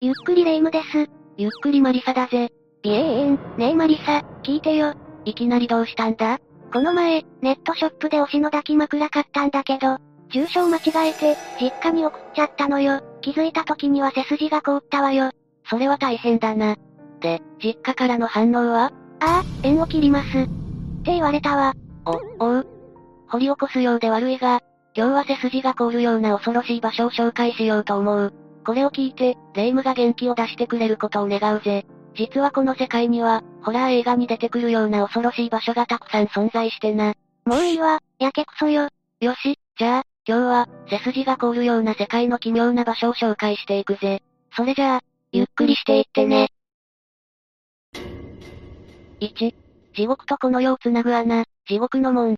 ゆっくりレ夢ムです。ゆっくりマリサだぜ。ビエーン、ねえマリサ、聞いてよ。いきなりどうしたんだ？この前、ネットショップで推しの抱き枕買ったんだけど、住所を間違えて、実家に送っちゃったのよ。気づいた時には背筋が凍ったわよ。それは大変だな。で、実家からの反応は？ああ、縁を切ります。って言われたわ。お、おう。掘り起こすようで悪いが、今日は背筋が凍るような恐ろしい場所を紹介しようと思う。これを聞いて、霊夢が元気を出してくれることを願うぜ。実はこの世界には、ホラー映画に出てくるような恐ろしい場所がたくさん存在してな。もういいわ、やけくそよ。よし、じゃあ、今日は、背筋が凍るような世界の奇妙な場所を紹介していくぜ。それじゃあ、ゆっくりしていってね。1、地獄とこの世をつなぐ穴、地獄の門。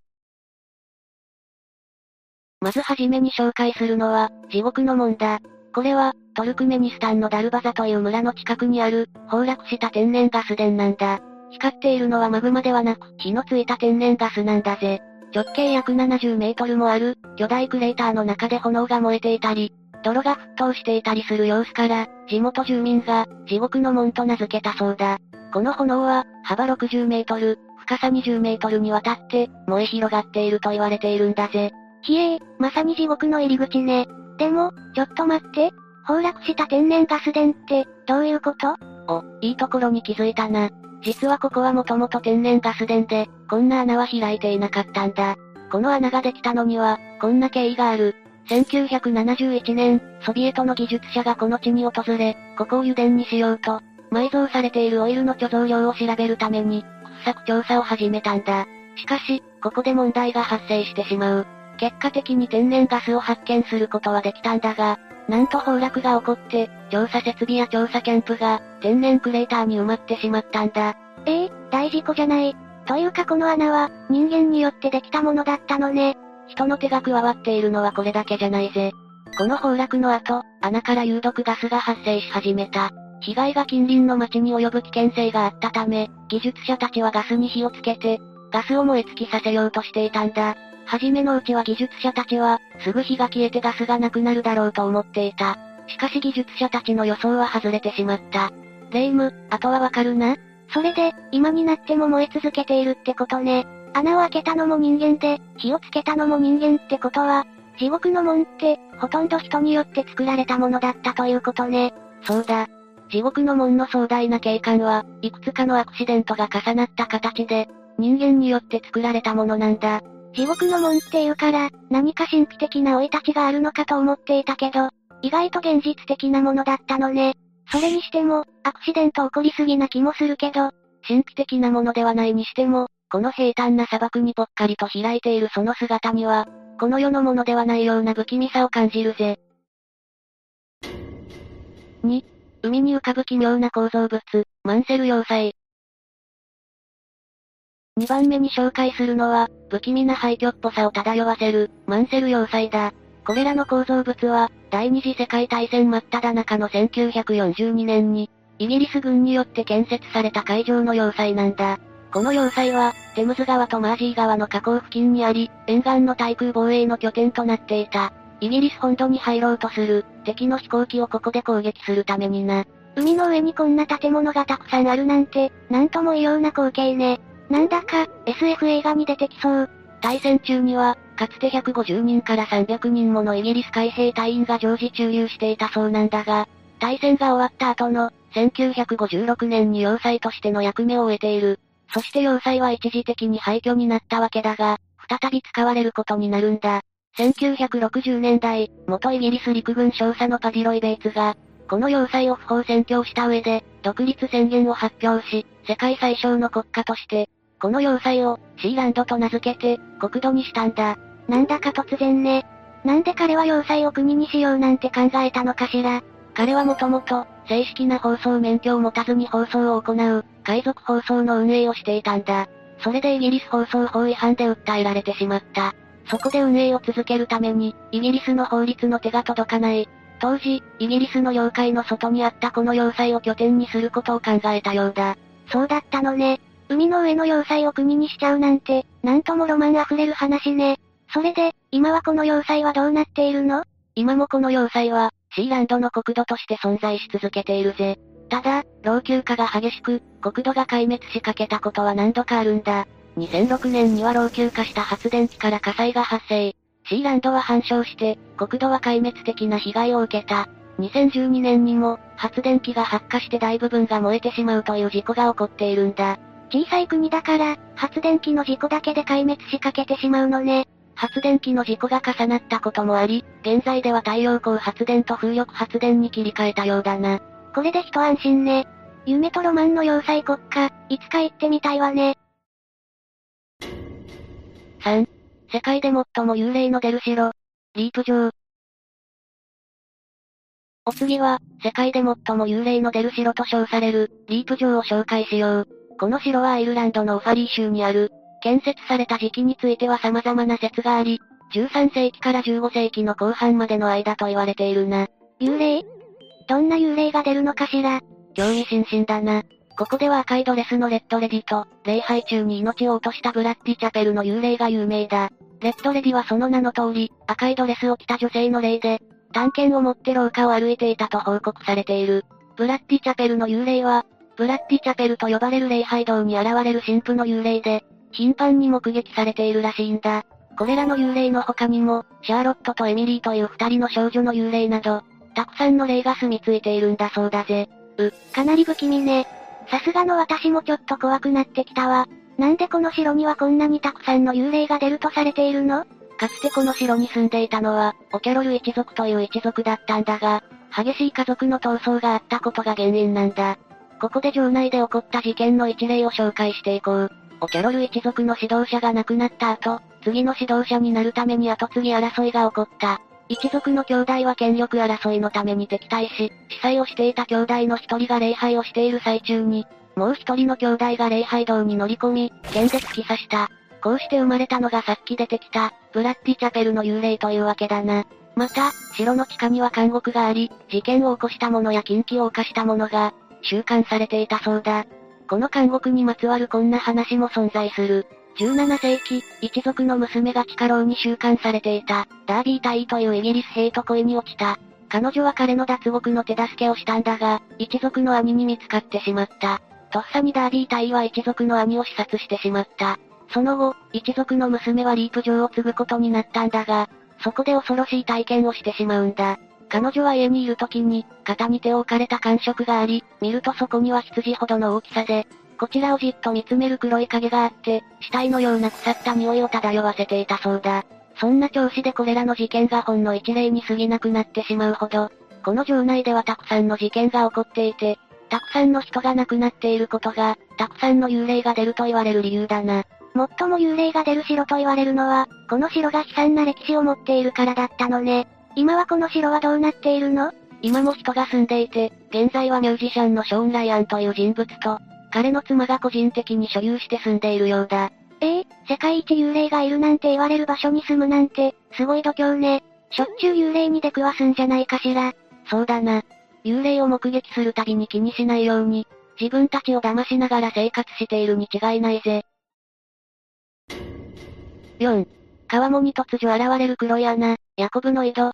まずはじめに紹介するのは、地獄の門だ。これは、トルクメニスタンのダルバザという村の近くにある、崩落した天然ガス田なんだ。光っているのはマグマではなく、火のついた天然ガスなんだぜ。直径約70メートルもある、巨大クレーターの中で炎が燃えていたり、泥が沸騰していたりする様子から、地元住民が、地獄の門と名付けたそうだ。この炎は、幅60メートル、深さ20メートルにわたって、燃え広がっていると言われているんだぜ。ひえー、まさに地獄の入り口ね。でも、ちょっと待って。崩落した天然ガス田って、どういうこと？お、いいところに気づいたな。実はここはもともと天然ガス田で、こんな穴は開いていなかったんだ。この穴ができたのには、こんな経緯がある。1971年、ソビエトの技術者がこの地に訪れ、ここを油田にしようと、埋蔵されているオイルの貯蔵量を調べるために、掘削調査を始めたんだ。しかし、ここで問題が発生してしまう。結果的に天然ガスを発見することはできたんだが、なんと崩落が起こって、調査設備や調査キャンプが、天然クレーターに埋まってしまったんだ。ええー、大事故じゃない。というかこの穴は、人間によってできたものだったのね。人の手が加わっているのはこれだけじゃないぜ。この崩落の後、穴から有毒ガスが発生し始めた。被害が近隣の町に及ぶ危険性があったため、技術者たちはガスに火をつけて、ガスを燃え尽きさせようとしていたんだ。はじめのうちは技術者たちは、すぐ火が消えてガスがなくなるだろうと思っていた。しかし技術者たちの予想は外れてしまった。レイム、あとはわかるなそれで、今になっても燃え続けているってことね。穴を開けたのも人間で、火をつけたのも人間ってことは、地獄の門って、ほとんど人によって作られたものだったということね。そうだ。地獄の門の壮大な景観は、いくつかのアクシデントが重なった形で、人間によって作られたものなんだ。地獄の門っていうから、何か神秘的な生い立ちがあるのかと思っていたけど、意外と現実的なものだったのね。それにしても、アクシデント起こりすぎな気もするけど、神秘的なものではないにしても、この平坦な砂漠にぽっかりと開いているその姿には、この世のものではないような不気味さを感じるぜ。2、海に浮かぶ奇妙な構造物、マンセル要塞。2番目に紹介するのは、不気味な廃墟っぽさを漂わせる、マンセル要塞だ。これらの構造物は、第二次世界大戦真っ只中の1942年に、イギリス軍によって建設された海上の要塞なんだ。この要塞は、テムズ川とマージー川の河口付近にあり、沿岸の対空防衛の拠点となっていた。イギリス本土に入ろうとする、敵の飛行機をここで攻撃するためにな。海の上にこんな建物がたくさんあるなんて、なんとも異様な光景ね。なんだか、SF 映画に出てきそう。大戦中には、かつて150人から300人ものイギリス海兵隊員が常時駐留していたそうなんだが、大戦が終わった後の、1956年に要塞としての役目を終えている。そして要塞は一時的に廃墟になったわけだが、再び使われることになるんだ。1960年代、元イギリス陸軍少佐のパディロイ・ベイツが、この要塞を不法占拠した上で、独立宣言を発表し、世界最小の国家として、この要塞を、シーランドと名付けて、国土にしたんだ。なんだか突然ね。なんで彼は要塞を国にしようなんて考えたのかしら。彼はもともと、正式な放送免許を持たずに放送を行う、海賊放送の運営をしていたんだ。それでイギリス放送法違反で訴えられてしまった。そこで運営を続けるために、イギリスの法律の手が届かない。当時、イギリスの領海の外にあったこの要塞を拠点にすることを考えたようだ。そうだったのね。海の上の要塞を国にしちゃうなんて、なんともロマン溢れる話ね。それで、今はこの要塞はどうなっているの？今もこの要塞は、シーランドの国土として存在し続けているぜ。ただ、老朽化が激しく、国土が壊滅しかけたことは何度かあるんだ。2006年には老朽化した発電機から火災が発生。シーランドは半焼して、国土は壊滅的な被害を受けた。2012年にも、発電機が発火して大部分が燃えてしまうという事故が起こっているんだ。小さい国だから、発電機の事故だけで壊滅しかけてしまうのね。発電機の事故が重なったこともあり、現在では太陽光発電と風力発電に切り替えたようだな。これで一安心ね。夢とロマンの要塞国家、いつか行ってみたいわね。3. 世界で最も幽霊の出る城。リープ城。お次は、世界で最も幽霊の出る城と称される、リープ城を紹介しよう。この城はアイルランドのオファリー州にある、建設された時期については様々な説があり、13世紀から15世紀の後半までの間と言われているな。幽霊？どんな幽霊が出るのかしら？興味津々だな。ここでは赤いドレスのレッドレディと、礼拝中に命を落としたブラッディチャペルの幽霊が有名だ。レッドレディはその名の通り、赤いドレスを着た女性の霊で、探検を持って廊下を歩いていたと報告されている。ブラッディチャペルの幽霊は、ブラッディチャペルと呼ばれる礼拝堂に現れる神父の幽霊で、頻繁に目撃されているらしいんだ。これらの幽霊の他にも、シャーロットとエミリーという二人の少女の幽霊など、たくさんの霊が住み着いているんだそうだぜ。う、かなり不気味ね。さすがの私もちょっと怖くなってきたわ。なんでこの城にはこんなにたくさんの幽霊が出るとされているの？かつてこの城に住んでいたのは、オキャロル一族という一族だったんだが、激しい家族の闘争があったことが原因なんだ。ここで城内で起こった事件の一例を紹介していこう。オキャロル一族の指導者が亡くなった後、次の指導者になるために後継ぎ争いが起こった。一族の兄弟は権力争いのために敵対し、司祭をしていた兄弟の一人が礼拝をしている最中に、もう一人の兄弟が礼拝堂に乗り込み、剣で突き刺した。こうして生まれたのがさっき出てきた、ブラッディチャペルの幽霊というわけだな。また、城の地下には監獄があり、事件を起こした者や禁忌を犯した者が、収監されていたそうだ。この監獄にまつわるこんな話も存在する。17世紀、一族の娘が地下牢に収監されていた、ダービー隊というイギリス兵と恋に落ちた。彼女は彼の脱獄の手助けをしたんだが、一族の兄に見つかってしまった。とっさにダービー隊は一族の兄を視察してしまった。その後、一族の娘はリープ城を継ぐことになったんだが、そこで恐ろしい体験をしてしまうんだ。彼女は家にいる時に、肩に手を置かれた感触があり、見るとそこには羊ほどの大きさで、こちらをじっと見つめる黒い影があって、死体のような腐った匂いを漂わせていたそうだ。そんな調子でこれらの事件がほんの一例に過ぎなくなってしまうほど、この城内ではたくさんの事件が起こっていて、たくさんの人が亡くなっていることが、たくさんの幽霊が出ると言われる理由だな。最も幽霊が出る城と言われるのは、この城が悲惨な歴史を持っているからだったのね。今はこの城はどうなっているの？今も人が住んでいて、現在はミュージシャンのショーン・ライアンという人物と、彼の妻が個人的に所有して住んでいるようだ。ええー、世界一幽霊がいるなんて言われる場所に住むなんて、すごい度胸ね。しょっちゅう幽霊に出くわすんじゃないかしら。そうだな。幽霊を目撃するたびに気にしないように、自分たちを騙しながら生活しているに違いないぜ。4. 川面に突如現れる黒い穴、ヤコブの井戸。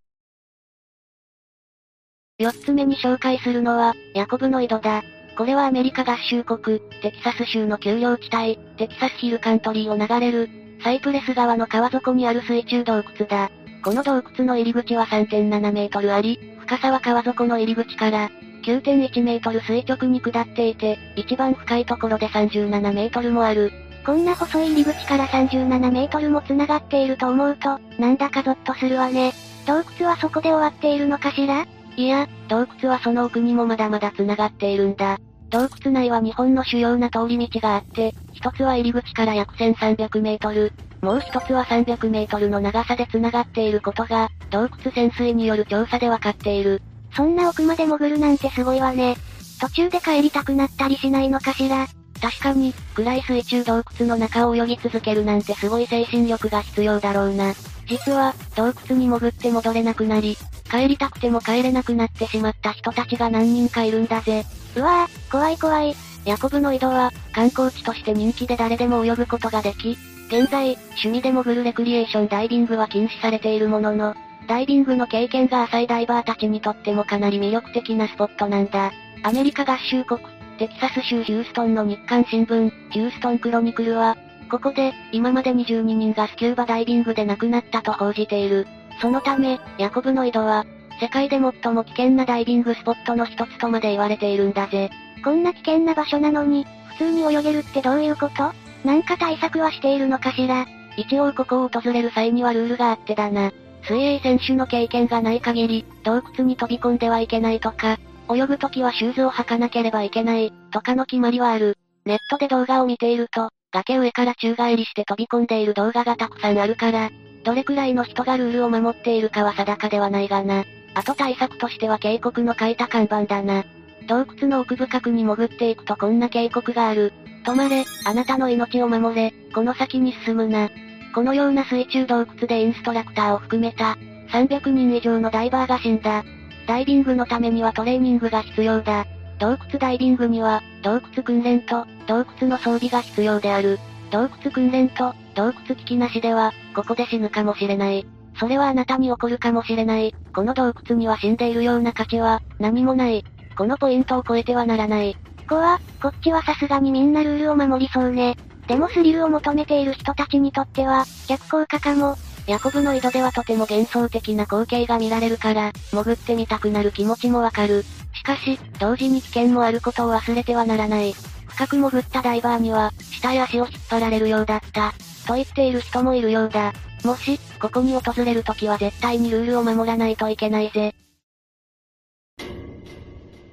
4つ目に紹介するのは、ヤコブの井戸だ。これはアメリカ合衆国、テキサス州の丘陵地帯、テキサスヒルカントリーを流れる、サイプレス川の川底にある水中洞窟だ。この洞窟の入り口は3.7メートルあり、深さは川底の入り口から、9.1メートル垂直に下っていて、一番深いところで37メートルもある。こんな細い入り口から37メートルも繋がっていると思うと、なんだかゾッとするわね。洞窟はそこで終わっているのかしら？いや、洞窟はその奥にもまだまだ繋がっているんだ。洞窟内は日本の主要な通り道があって、一つは入り口から約1300メートル、もう一つは300メートルの長さで繋がっていることが、洞窟潜水による調査でわかっている。そんな奥まで潜るなんてすごいわね。途中で帰りたくなったりしないのかしら確かに、暗い水中洞窟の中を泳ぎ続けるなんてすごい精神力が必要だろうな。実は、洞窟に潜って戻れなくなり、帰りたくても帰れなくなってしまった人たちが何人かいるんだぜ。うわぁ、怖い怖い。ヤコブの井戸は、観光地として人気で誰でも泳ぐことができ、現在、趣味で潜るレクリエーションダイビングは禁止されているものの、ダイビングの経験が浅いダイバーたちにとってもかなり魅力的なスポットなんだ。アメリカ合衆国、テキサス州ヒューストンの日刊新聞、ヒューストンクロニクルは、ここで、今まで22人がスキューバダイビングで亡くなったと報じている。そのため、ヤコブの井戸は、世界で最も危険なダイビングスポットの一つとまで言われているんだぜ。こんな危険な場所なのに、普通に泳げるってどういうこと？なんか対策はしているのかしら？一応ここを訪れる際にはルールがあってだな。水泳選手の経験がない限り、洞窟に飛び込んではいけないとか、泳ぐときはシューズを履かなければいけない、とかの決まりはある。ネットで動画を見ていると、崖上から宙返りして飛び込んでいる動画がたくさんあるから、どれくらいの人がルールを守っているかは定かではないがな。あと対策としては警告の書いた看板だな。洞窟の奥深くに潜っていくとこんな警告がある。止まれ、あなたの命を守れ、この先に進むな。このような水中洞窟でインストラクターを含めた、300人以上のダイバーが死んだ。ダイビングのためにはトレーニングが必要だ。洞窟ダイビングには、洞窟訓練と、洞窟の装備が必要である。洞窟訓練と、洞窟危機なしでは、ここで死ぬかもしれない。それはあなたに起こるかもしれない。この洞窟には死んでいるような価値は、何もない。このポイントを超えてはならない。こは、こっちはさすがにみんなルールを守りそうね。でもスリルを求めている人たちにとっては、逆効果かも。ヤコブの井戸ではとても幻想的な光景が見られるから、潜ってみたくなる気持ちもわかる。しかし、同時に危険もあることを忘れてはならない。深く潜ったダイバーには、下へ足を引っ張られるようだった。と言っている人もいるようだ。もし、ここに訪れるときは絶対にルールを守らないといけないぜ。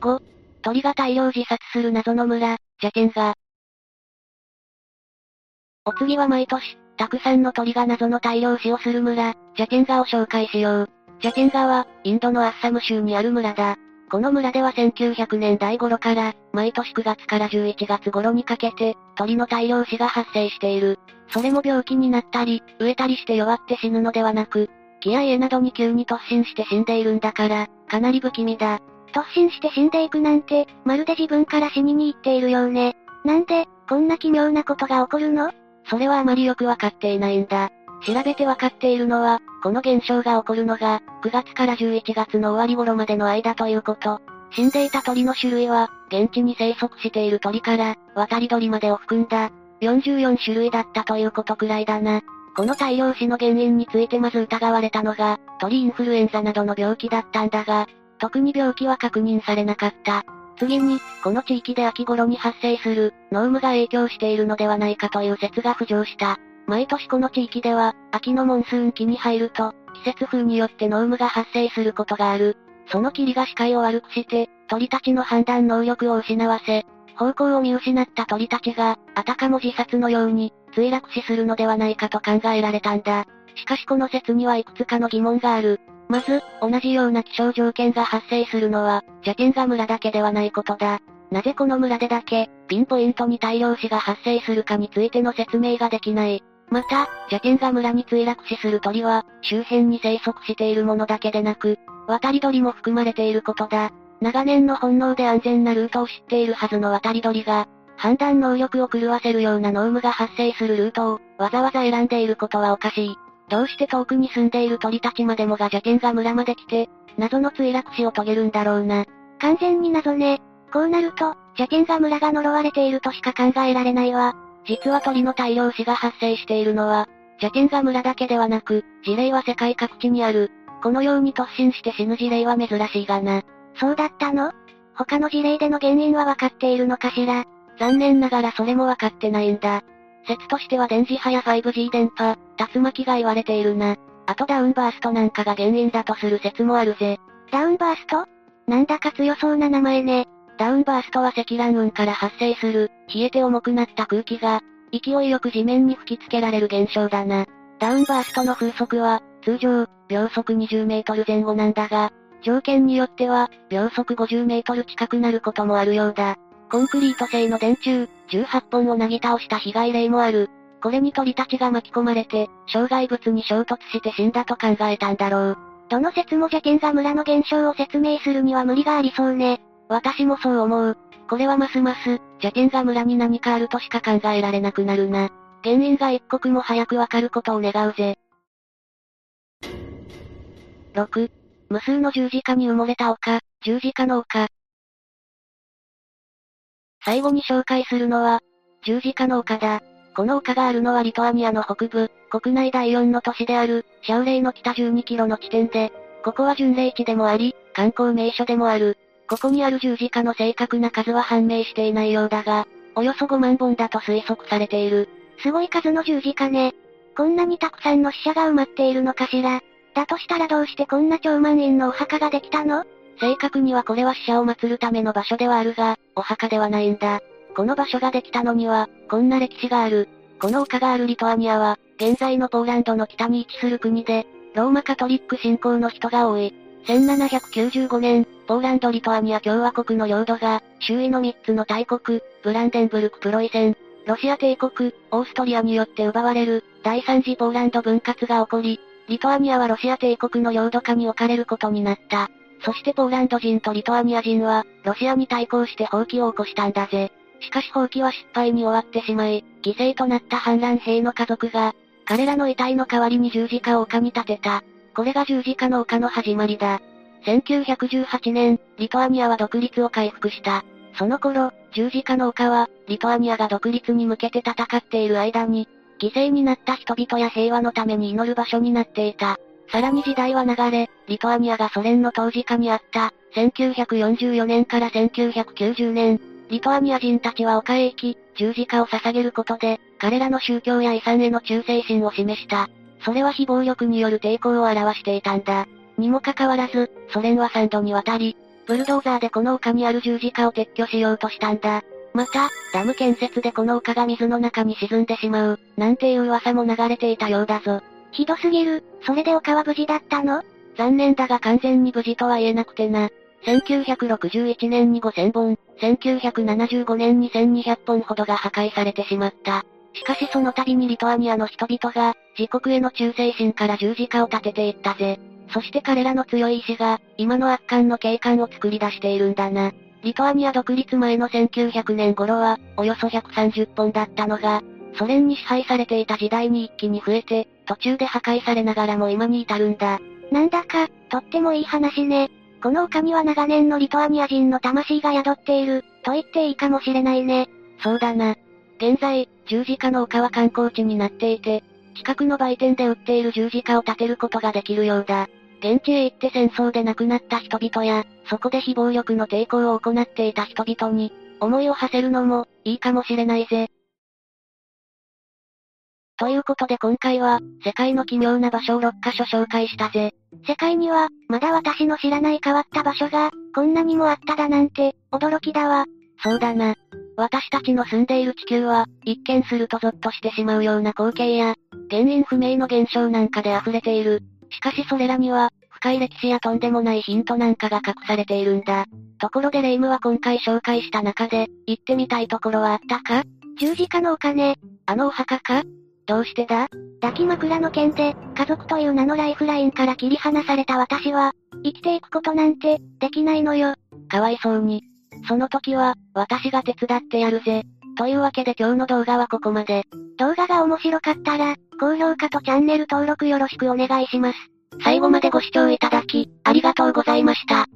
5、鳥が大量自殺する謎の村、ジャケンガ。お次は毎年、たくさんの鳥が謎の大量死をする村、ジャケンガを紹介しよう。ジャケンガは、インドのアッサム州にある村だ。この村では1900年代頃から、毎年9月から11月頃にかけて、鳥の大量死が発生している。それも病気になったり、飢えたりして弱って死ぬのではなく、木や家などに急に突進して死んでいるんだから、かなり不気味だ。突進して死んでいくなんて、まるで自分から死にに行っているようね。なんで、こんな奇妙なことが起こるの？それはあまりよくわかっていないんだ。調べてわかっているのは、この現象が起こるのが、9月から11月の終わり頃までの間ということ。死んでいた鳥の種類は、現地に生息している鳥から、渡り鳥までを含んだ、44種類だったということくらいだな。この大量死の原因についてまず疑われたのが、鳥インフルエンザなどの病気だったんだが、特に病気は確認されなかった。次に、この地域で秋頃に発生する、濃霧が影響しているのではないかという説が浮上した。毎年この地域では、秋のモンスーン期に入ると、季節風によって濃霧が発生することがある。その霧が視界を悪くして、鳥たちの判断能力を失わせ、方向を見失った鳥たちが、あたかも自殺のように、墜落死するのではないかと考えられたんだ。しかしこの説にはいくつかの疑問がある。まず、同じような気象条件が発生するのは、ジャケンガ村だけではないことだ。なぜこの村でだけ、ピンポイントに大量死が発生するかについての説明ができない。また、ジャケンガ村に墜落死する鳥は、周辺に生息しているものだけでなく、渡り鳥も含まれていることだ。長年の本能で安全なルートを知っているはずの渡り鳥が、判断能力を狂わせるような濃霧が発生するルートを、わざわざ選んでいることはおかしい。どうして遠くに住んでいる鳥たちまでもが邪剣が村まで来て、謎の墜落死を遂げるんだろうな。完全に謎ね。こうなると、邪剣が村が呪われているとしか考えられないわ。実は鳥の大量死が発生しているのは、邪剣が村だけではなく、事例は世界各地にある。このように突進して死ぬ事例は珍しいがな。そうだったの？他の事例での原因はわかっているのかしら？残念ながらそれもわかってないんだ。説としては電磁波や 5G 電波、竜巻が言われているな。あとダウンバーストなんかが原因だとする説もあるぜ。ダウンバースト？なんだか強そうな名前ね。ダウンバーストは積乱雲から発生する、冷えて重くなった空気が、勢いよく地面に吹きつけられる現象だな。ダウンバーストの風速は、通常、秒速20メートル前後なんだが、条件によっては、秒速50メートル近くなることもあるようだ。コンクリート製の電柱、18本をなぎ倒した被害例もある。これに鳥たちが巻き込まれて、障害物に衝突して死んだと考えたんだろう。どの説も邪剣が村の現象を説明するには無理がありそうね。私もそう思う。これはますます、邪剣が村に何かあるとしか考えられなくなるな。原因が一刻も早くわかることを願うぜ。6、無数の十字架に埋もれた丘、十字架の丘。最後に紹介するのは、十字架の丘だ。この丘があるのはリトアニアの北部、国内第4の都市である、シャウレイの北12キロの地点で、ここは巡礼地でもあり、観光名所でもある。ここにある十字架の正確な数は判明していないようだが、およそ5万本だと推測されている。すごい数の十字架ね。こんなにたくさんの死者が埋まっているのかしら。だとしたらどうしてこんな超満員のお墓ができたの？正確にはこれは死者を祀るための場所ではあるが、お墓ではないんだ。この場所ができたのには、こんな歴史がある。この丘があるリトアニアは、現在のポーランドの北に位置する国で、ローマカトリック信仰の人が多い。1795年、ポーランド・リトアニア共和国の領土が、周囲の3つの大国、ブランデンブルク・プロイセン、ロシア帝国、オーストリアによって奪われる、第三次ポーランド分割が起こり、リトアニアはロシア帝国の領土下に置かれることになった。そしてポーランド人とリトアニア人は、ロシアに対抗して放棄を起こしたんだぜ。しかし放棄は失敗に終わってしまい、犠牲となった反乱兵の家族が、彼らの遺体の代わりに十字架を丘に建てた。これが十字架の丘の始まりだ。1918年、リトアニアは独立を回復した。その頃、十字架の丘は、リトアニアが独立に向けて戦っている間に、犠牲になった人々や平和のために祈る場所になっていた。さらに時代は流れ、リトアニアがソ連の当時下にあった、1944年から1990年、リトアニア人たちは丘へ行き、十字架を捧げることで、彼らの宗教や遺産への忠誠心を示した。それは非暴力による抵抗を表していたんだ。にもかかわらず、ソ連は3度にわたり、ブルドーザーでこの丘にある十字架を撤去しようとしたんだ。また、ダム建設でこの丘が水の中に沈んでしまう、なんていう噂も流れていたようだぞ。ひどすぎる、それで丘は無事だったの？残念だが完全に無事とは言えなくてな。1961年に5000本、1975年に1200本ほどが破壊されてしまった。しかしその度にリトアニアの人々が、自国への忠誠心から十字架を立てていったぜ。そして彼らの強い意志が、今の圧巻の景観を作り出しているんだな。リトアニア独立前の1900年頃は、およそ130本だったのが、ソ連に支配されていた時代に一気に増えて、途中で破壊されながらも今に至るんだ。なんだか、とってもいい話ね。この丘には長年のリトアニア人の魂が宿っている、と言っていいかもしれないね。そうだな。現在、十字架の丘は観光地になっていて、近くの売店で売っている十字架を建てることができるようだ。現地へ行って戦争で亡くなった人々や、そこで非暴力の抵抗を行っていた人々に、思いを馳せるのも、いいかもしれないぜ。ということで今回は、世界の奇妙な場所を6カ所紹介したぜ。世界には、まだ私の知らない変わった場所が、こんなにもあっただなんて、驚きだわ。そうだな。私たちの住んでいる地球は、一見するとゾッとしてしまうような光景や、原因不明の現象なんかで溢れている。しかしそれらには、深い歴史やとんでもないヒントなんかが隠されているんだ。ところでレイムは今回紹介した中で、行ってみたいところはあったか十字架のお金。あのお墓か？どうしてだ？抱き枕の件で、家族という名のライフラインから切り離された私は、生きていくことなんて、できないのよ。かわいそうに。その時は、私が手伝ってやるぜ。というわけで今日の動画はここまで。動画が面白かったら、高評価とチャンネル登録よろしくお願いします。最後までご視聴いただき、ありがとうございました。